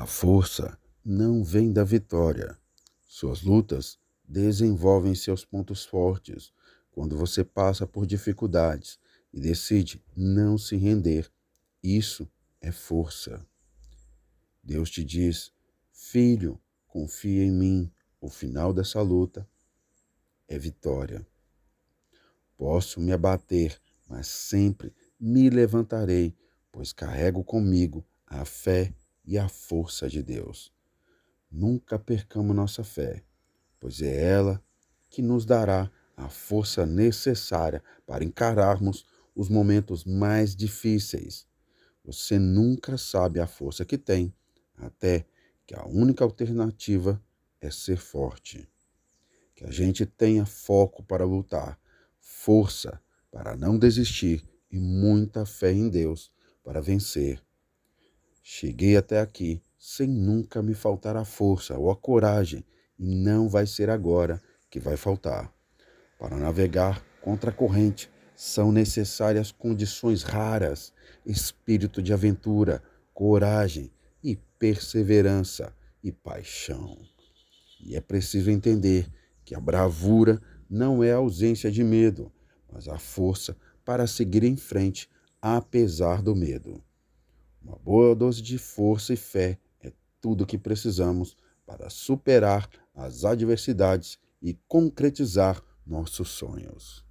A força não vem da vitória. Suas lutas desenvolvem seus pontos fortes quando você passa por dificuldades e decide não se render. Isso é força. Deus te diz: Filho, confia em mim. O final dessa luta é vitória. Posso me abater, mas sempre me levantarei, pois carrego comigo a fé e a força de Deus. Nunca percamos nossa fé, pois é ela que nos dará a força necessária para encararmos os momentos mais difíceis. Você nunca sabe a força que tem, até que a única alternativa é ser forte. Que a gente tenha foco para lutar, força para não desistir e muita fé em Deus para vencer Cheguei até aqui sem nunca me faltar a força ou a coragem, e não vai ser agora que vai faltar. Para navegar contra a corrente são necessárias condições raras, espírito de aventura, coragem e perseverança e paixão. E é preciso entender que a bravura não é a ausência de medo, mas a força para seguir em frente apesar do medo. Uma boa dose de força e fé é tudo o que precisamos para superar as adversidades e concretizar nossos sonhos.